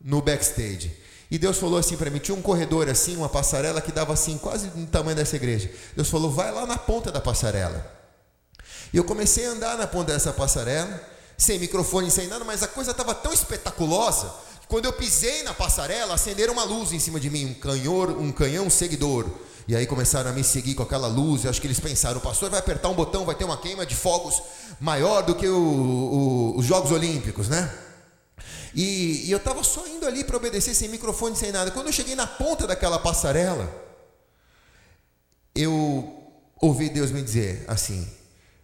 no backstage. E Deus falou assim para mim: tinha um corredor assim, uma passarela que dava assim, quase no tamanho dessa igreja. Deus falou: vai lá na ponta da passarela. E eu comecei a andar na ponta dessa passarela, sem microfone, sem nada, mas a coisa estava tão espetaculosa que quando eu pisei na passarela, acenderam uma luz em cima de mim, um canhor, um canhão seguidor. E aí começaram a me seguir com aquela luz. Eu acho que eles pensaram: o pastor vai apertar um botão, vai ter uma queima de fogos maior do que o, o, os Jogos Olímpicos, né? E, e eu estava só indo ali para obedecer, sem microfone, sem nada. Quando eu cheguei na ponta daquela passarela, eu ouvi Deus me dizer assim: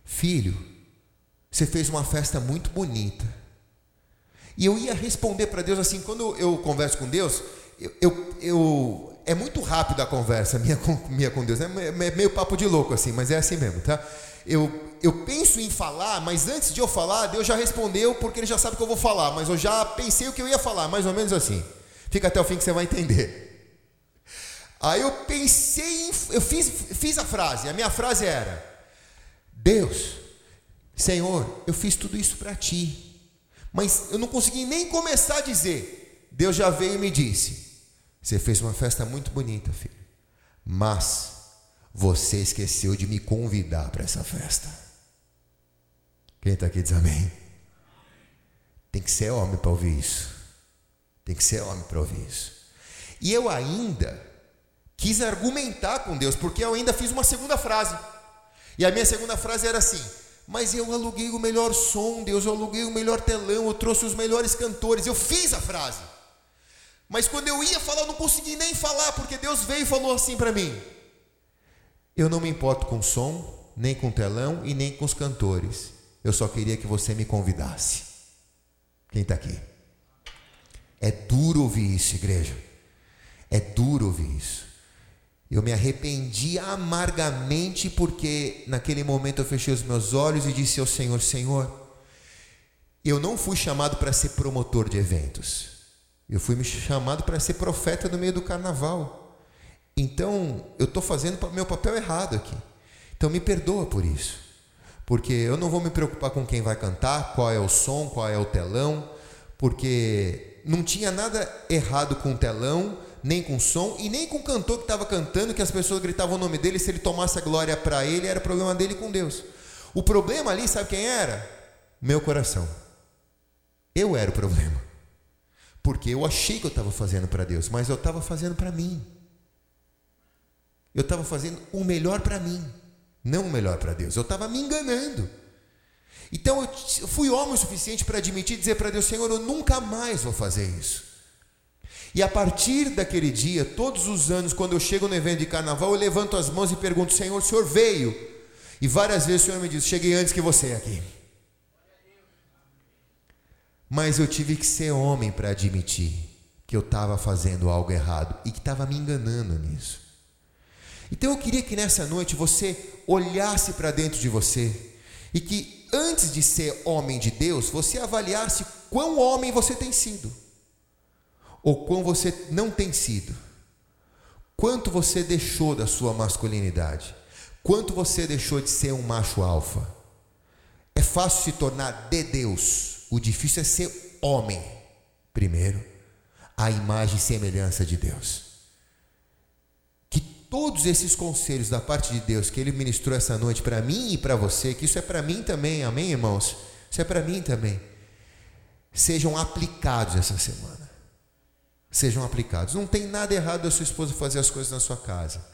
Filho, você fez uma festa muito bonita. E eu ia responder para Deus assim, quando eu converso com Deus, eu, eu, eu, é muito rápido a conversa minha com, minha com Deus, é meio papo de louco assim, mas é assim mesmo, tá? Eu, eu penso em falar, mas antes de eu falar, Deus já respondeu, porque Ele já sabe que eu vou falar, mas eu já pensei o que eu ia falar, mais ou menos assim. Fica até o fim que você vai entender. Aí eu pensei, em, eu fiz, fiz a frase, a minha frase era: Deus, Senhor, eu fiz tudo isso para ti, mas eu não consegui nem começar a dizer. Deus já veio e me disse: Você fez uma festa muito bonita, filho, mas você esqueceu de me convidar para essa festa. Quem está aqui diz amém. Tem que ser homem para ouvir isso. Tem que ser homem para ouvir isso. E eu ainda quis argumentar com Deus, porque eu ainda fiz uma segunda frase. E a minha segunda frase era assim: Mas eu aluguei o melhor som, Deus, eu aluguei o melhor telão, eu trouxe os melhores cantores. Eu fiz a frase. Mas quando eu ia falar, eu não consegui nem falar, porque Deus veio e falou assim para mim: eu não me importo com som, nem com telão e nem com os cantores. Eu só queria que você me convidasse. Quem está aqui? É duro ouvir isso, igreja. É duro ouvir isso. Eu me arrependi amargamente porque naquele momento eu fechei os meus olhos e disse ao Senhor: Senhor, eu não fui chamado para ser promotor de eventos. Eu fui chamado para ser profeta no meio do carnaval. Então, eu estou fazendo meu papel errado aqui. Então, me perdoa por isso. Porque eu não vou me preocupar com quem vai cantar, qual é o som, qual é o telão, porque não tinha nada errado com o telão, nem com o som, e nem com o cantor que estava cantando, que as pessoas gritavam o nome dele, se ele tomasse a glória para ele, era problema dele com Deus. O problema ali, sabe quem era? Meu coração. Eu era o problema. Porque eu achei que eu estava fazendo para Deus, mas eu estava fazendo para mim. Eu estava fazendo o melhor para mim, não o melhor para Deus. Eu estava me enganando. Então eu fui homem o suficiente para admitir e dizer para Deus: Senhor, eu nunca mais vou fazer isso. E a partir daquele dia, todos os anos, quando eu chego no evento de carnaval, eu levanto as mãos e pergunto: Senhor, o senhor veio? E várias vezes o Senhor me diz: Cheguei antes que você aqui. Mas eu tive que ser homem para admitir que eu estava fazendo algo errado e que estava me enganando nisso. Então eu queria que nessa noite você olhasse para dentro de você e que antes de ser homem de Deus, você avaliasse quão homem você tem sido ou quão você não tem sido. Quanto você deixou da sua masculinidade? Quanto você deixou de ser um macho alfa? É fácil se tornar de Deus. O difícil é ser homem primeiro, a imagem e semelhança de Deus todos esses conselhos da parte de Deus que Ele ministrou essa noite para mim e para você, que isso é para mim também, amém, irmãos? Isso é para mim também. Sejam aplicados essa semana. Sejam aplicados. Não tem nada errado da sua esposa fazer as coisas na sua casa,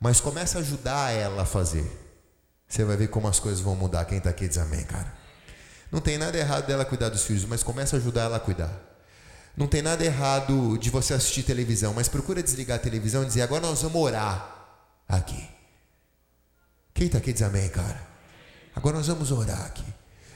mas começa a ajudar ela a fazer. Você vai ver como as coisas vão mudar. Quem está aqui diz amém, cara. Não tem nada errado dela cuidar dos filhos, mas começa a ajudar ela a cuidar. Não tem nada errado de você assistir televisão, mas procura desligar a televisão e dizer: agora nós vamos orar aqui. Quem está aqui diz amém, cara? Agora nós vamos orar aqui.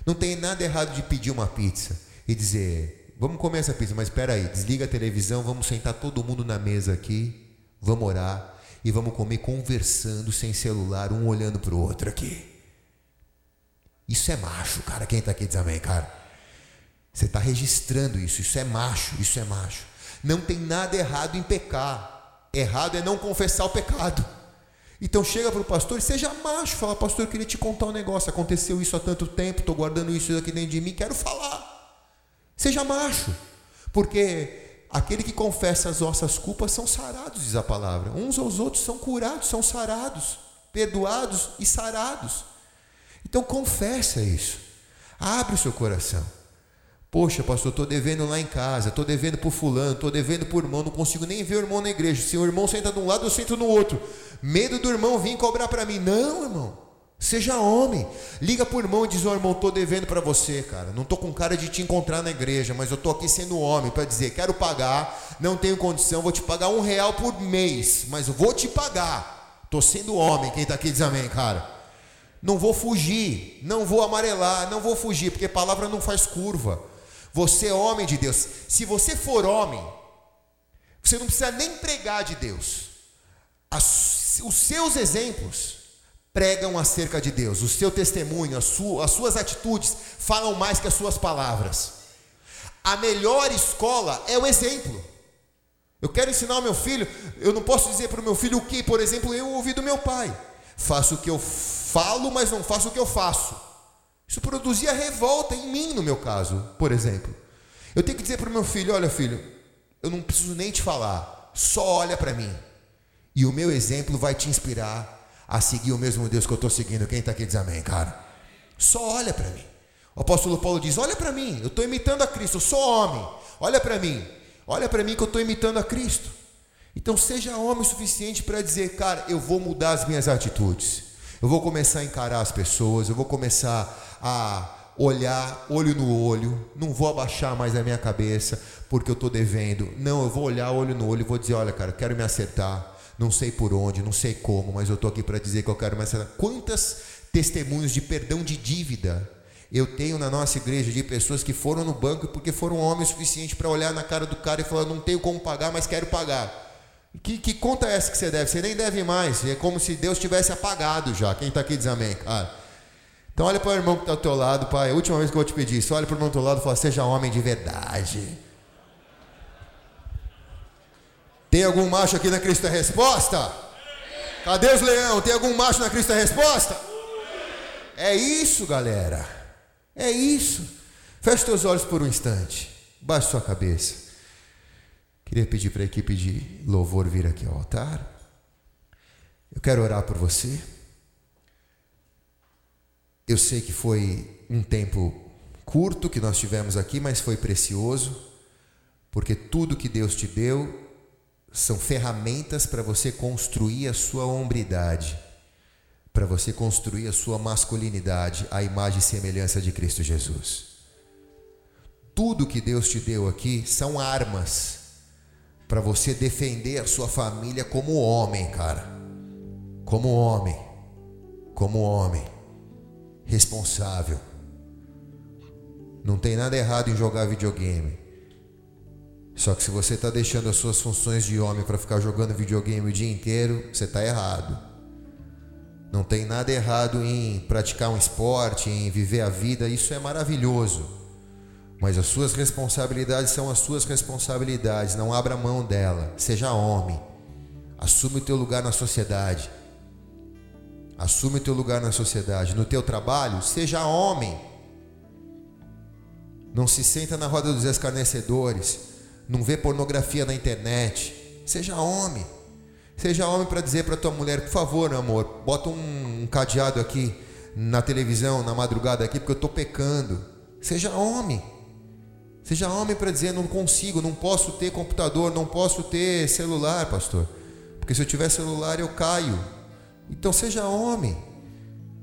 Não tem nada errado de pedir uma pizza e dizer: vamos comer essa pizza, mas espera aí, desliga a televisão, vamos sentar todo mundo na mesa aqui, vamos orar e vamos comer conversando sem celular, um olhando para o outro aqui. Isso é macho, cara. Quem está aqui diz amém, cara? Você está registrando isso, isso é macho, isso é macho. Não tem nada errado em pecar. Errado é não confessar o pecado. Então chega para o pastor e seja macho, fala, pastor, eu queria te contar um negócio, aconteceu isso há tanto tempo, estou guardando isso aqui dentro de mim, quero falar. Seja macho, porque aquele que confessa as nossas culpas são sarados, diz a palavra. Uns aos outros são curados, são sarados, perdoados e sarados. Então confessa isso. Abre o seu coração. Poxa, pastor, estou devendo lá em casa, estou devendo por fulano, estou devendo por irmão, não consigo nem ver o irmão na igreja. Se o irmão senta de um lado, eu sento no outro. Medo do irmão vir cobrar para mim. Não, irmão. Seja homem. Liga para o irmão e diz: Ó oh, irmão, estou devendo para você, cara. Não estou com cara de te encontrar na igreja, mas eu estou aqui sendo homem para dizer: quero pagar, não tenho condição, vou te pagar um real por mês, mas eu vou te pagar. Estou sendo homem. Quem está aqui diz amém, cara. Não vou fugir, não vou amarelar, não vou fugir, porque palavra não faz curva. Você é homem de Deus. Se você for homem, você não precisa nem pregar de Deus. As, os seus exemplos pregam acerca de Deus. O seu testemunho, as, as suas atitudes falam mais que as suas palavras. A melhor escola é o exemplo. Eu quero ensinar o meu filho, eu não posso dizer para o meu filho o que, por exemplo, eu ouvi do meu pai. Faço o que eu falo, mas não faço o que eu faço. Isso produzia revolta em mim, no meu caso, por exemplo. Eu tenho que dizer para o meu filho: olha, filho, eu não preciso nem te falar, só olha para mim. E o meu exemplo vai te inspirar a seguir o mesmo Deus que eu estou seguindo. Quem está aqui diz amém, cara. Só olha para mim. O apóstolo Paulo diz: Olha para mim, eu estou imitando a Cristo, eu sou homem. Olha para mim, olha para mim que eu estou imitando a Cristo. Então seja homem o suficiente para dizer, cara, eu vou mudar as minhas atitudes. Eu vou começar a encarar as pessoas, eu vou começar a olhar olho no olho, não vou abaixar mais a minha cabeça porque eu estou devendo. Não, eu vou olhar olho no olho e vou dizer: olha, cara, quero me acertar, não sei por onde, não sei como, mas eu estou aqui para dizer que eu quero me acertar. Quantas testemunhos de perdão de dívida eu tenho na nossa igreja de pessoas que foram no banco porque foram homens suficientes para olhar na cara do cara e falar: não tenho como pagar, mas quero pagar. Que, que conta é essa que você deve? Você nem deve mais. É como se Deus tivesse apagado já. Quem está aqui diz amém, cara. Então olha para o irmão que está ao teu lado, pai. Última vez que eu vou te pedir isso, olha para o irmão do teu lado e fala: seja homem de verdade. Tem algum macho aqui na Cristo Resposta? Cadê os leão? Tem algum macho na Cristo Resposta? É isso, galera. É isso. Feche teus olhos por um instante. Baixe sua cabeça. Queria pedir para a equipe de louvor vir aqui ao altar. Eu quero orar por você. Eu sei que foi um tempo curto que nós tivemos aqui, mas foi precioso, porque tudo que Deus te deu são ferramentas para você construir a sua hombridade, para você construir a sua masculinidade, a imagem e semelhança de Cristo Jesus. Tudo que Deus te deu aqui são armas para você defender a sua família como homem, cara. Como homem. Como homem. Responsável. Não tem nada errado em jogar videogame. Só que se você está deixando as suas funções de homem para ficar jogando videogame o dia inteiro, você está errado. Não tem nada errado em praticar um esporte, em viver a vida, isso é maravilhoso. Mas as suas responsabilidades são as suas responsabilidades, não abra mão dela. Seja homem. Assume o teu lugar na sociedade. Assume o teu lugar na sociedade. No teu trabalho, seja homem. Não se senta na roda dos escarnecedores. Não vê pornografia na internet. Seja homem. Seja homem para dizer para tua mulher, por favor, amor, bota um, um cadeado aqui na televisão, na madrugada aqui, porque eu estou pecando. Seja homem. Seja homem para dizer: não consigo, não posso ter computador, não posso ter celular, pastor. Porque se eu tiver celular eu caio. Então seja homem.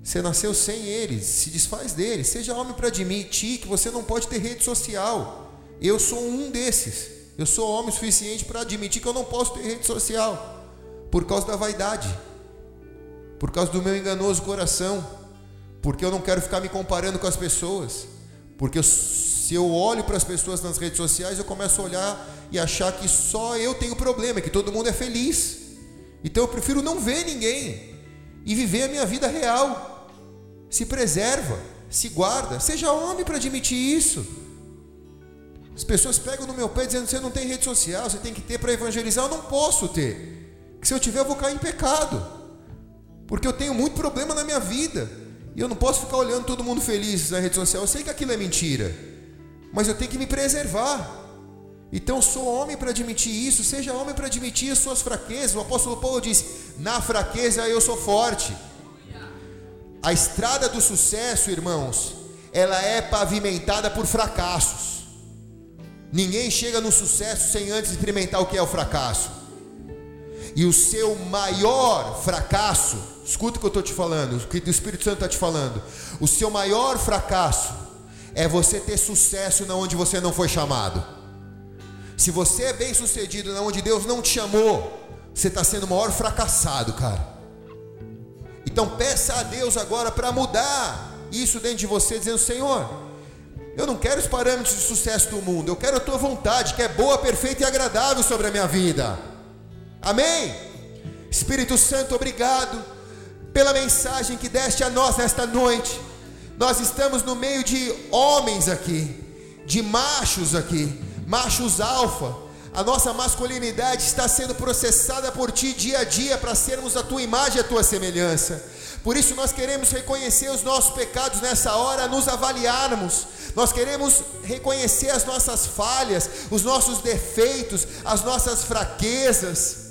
Você nasceu sem ele, se desfaz dele. Seja homem para admitir que você não pode ter rede social. Eu sou um desses. Eu sou homem suficiente para admitir que eu não posso ter rede social por causa da vaidade, por causa do meu enganoso coração, porque eu não quero ficar me comparando com as pessoas, porque se eu olho para as pessoas nas redes sociais, eu começo a olhar e achar que só eu tenho problema, que todo mundo é feliz. Então eu prefiro não ver ninguém e viver a minha vida real. Se preserva, se guarda, seja homem para admitir isso. As pessoas pegam no meu pé dizendo: você não tem rede social, você tem que ter para evangelizar. Eu não posso ter, porque se eu tiver, eu vou cair em pecado, porque eu tenho muito problema na minha vida e eu não posso ficar olhando todo mundo feliz na rede social. Eu sei que aquilo é mentira mas eu tenho que me preservar. Então sou homem para admitir isso, seja homem para admitir as suas fraquezas. O apóstolo Paulo diz: "Na fraqueza eu sou forte". A estrada do sucesso, irmãos, ela é pavimentada por fracassos. Ninguém chega no sucesso sem antes experimentar o que é o fracasso. E o seu maior fracasso, escuta o que eu estou te falando, o que o Espírito Santo está te falando. O seu maior fracasso é você ter sucesso na onde você não foi chamado. Se você é bem sucedido na onde Deus não te chamou, você está sendo o maior fracassado, cara. Então peça a Deus agora para mudar isso dentro de você, dizendo: Senhor, eu não quero os parâmetros de sucesso do mundo, eu quero a tua vontade, que é boa, perfeita e agradável sobre a minha vida. Amém? Espírito Santo, obrigado pela mensagem que deste a nós nesta noite. Nós estamos no meio de homens aqui, de machos aqui, machos alfa. A nossa masculinidade está sendo processada por ti dia a dia para sermos a tua imagem e a tua semelhança. Por isso nós queremos reconhecer os nossos pecados nessa hora, nos avaliarmos. Nós queremos reconhecer as nossas falhas, os nossos defeitos, as nossas fraquezas.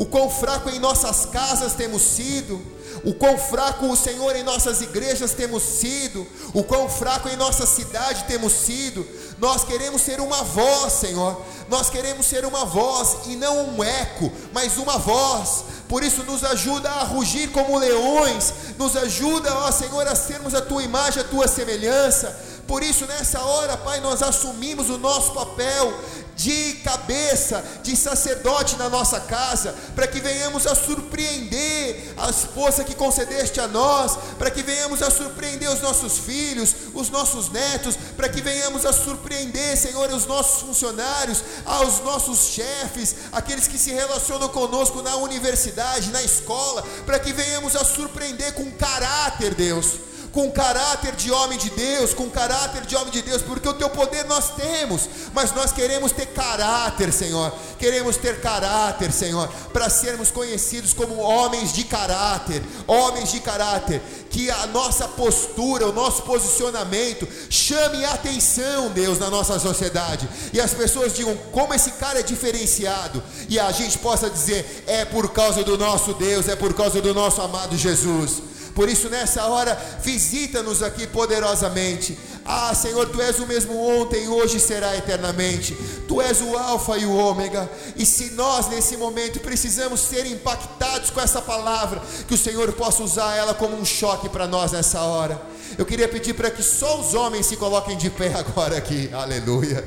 O quão fraco em nossas casas temos sido, o quão fraco o Senhor em nossas igrejas temos sido, o quão fraco em nossa cidade temos sido. Nós queremos ser uma voz, Senhor. Nós queremos ser uma voz e não um eco, mas uma voz. Por isso nos ajuda a rugir como leões, nos ajuda, ó Senhor, a sermos a tua imagem, a tua semelhança. Por isso, nessa hora, Pai, nós assumimos o nosso papel de cabeça, de sacerdote na nossa casa, para que venhamos a surpreender a esposa que concedeste a nós, para que venhamos a surpreender os nossos filhos, os nossos netos, para que venhamos a surpreender, Senhor, os nossos funcionários, aos nossos chefes, aqueles que se relacionam conosco na universidade, na escola, para que venhamos a surpreender com caráter, Deus com caráter de homem de Deus, com caráter de homem de Deus, porque o teu poder nós temos, mas nós queremos ter caráter, Senhor. Queremos ter caráter, Senhor, para sermos conhecidos como homens de caráter, homens de caráter, que a nossa postura, o nosso posicionamento chame a atenção, Deus, na nossa sociedade. E as pessoas digam como esse cara é diferenciado, e a gente possa dizer: é por causa do nosso Deus, é por causa do nosso amado Jesus. Por isso, nessa hora, visita-nos aqui poderosamente. Ah, Senhor, tu és o mesmo ontem, hoje será eternamente. Tu és o Alfa e o Ômega. E se nós, nesse momento, precisamos ser impactados com essa palavra, que o Senhor possa usar ela como um choque para nós nessa hora. Eu queria pedir para que só os homens se coloquem de pé agora aqui. Aleluia.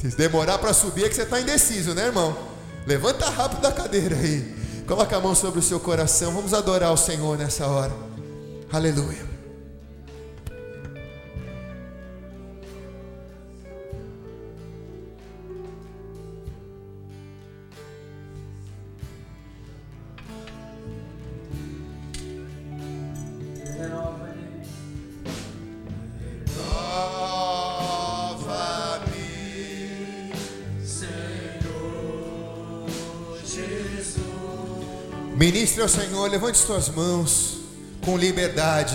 Se demorar para subir é que você está indeciso, né, irmão? Levanta rápido da cadeira aí. Coloque a mão sobre o seu coração. Vamos adorar o Senhor nessa hora. Aleluia. Ao Senhor, levante suas mãos com liberdade.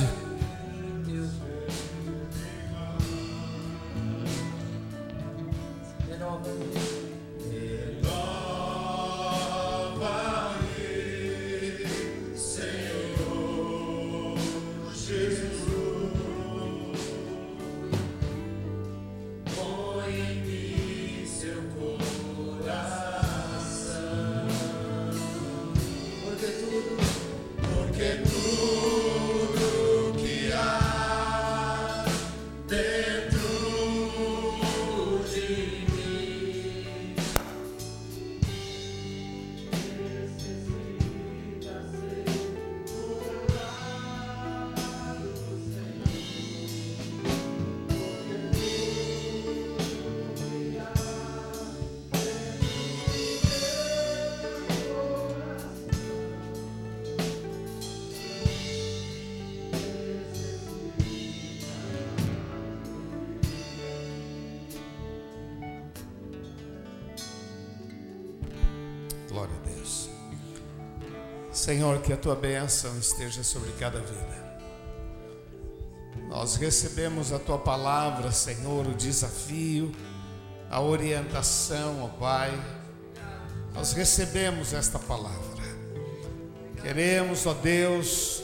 Senhor, que a tua bênção esteja sobre cada vida. Nós recebemos a tua palavra, Senhor, o desafio, a orientação, ó Pai. Nós recebemos esta palavra. Queremos, ó Deus,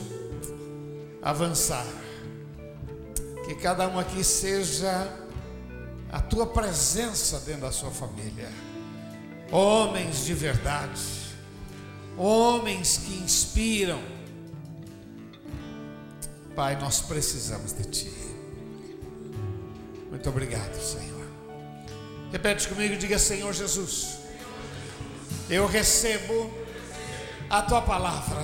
avançar. Que cada um aqui seja a tua presença dentro da sua família. Homens de verdade, homens que inspiram. Pai, nós precisamos de Ti. Muito obrigado, Senhor. Repete comigo, diga Senhor Jesus. Eu recebo a tua palavra,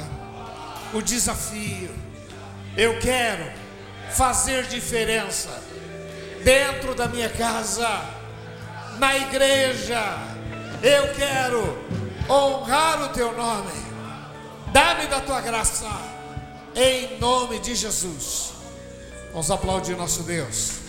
o desafio. Eu quero fazer diferença dentro da minha casa, na igreja. Eu quero honrar o teu nome. Dá-me da tua graça, em nome de Jesus. Vamos aplaudir nosso Deus.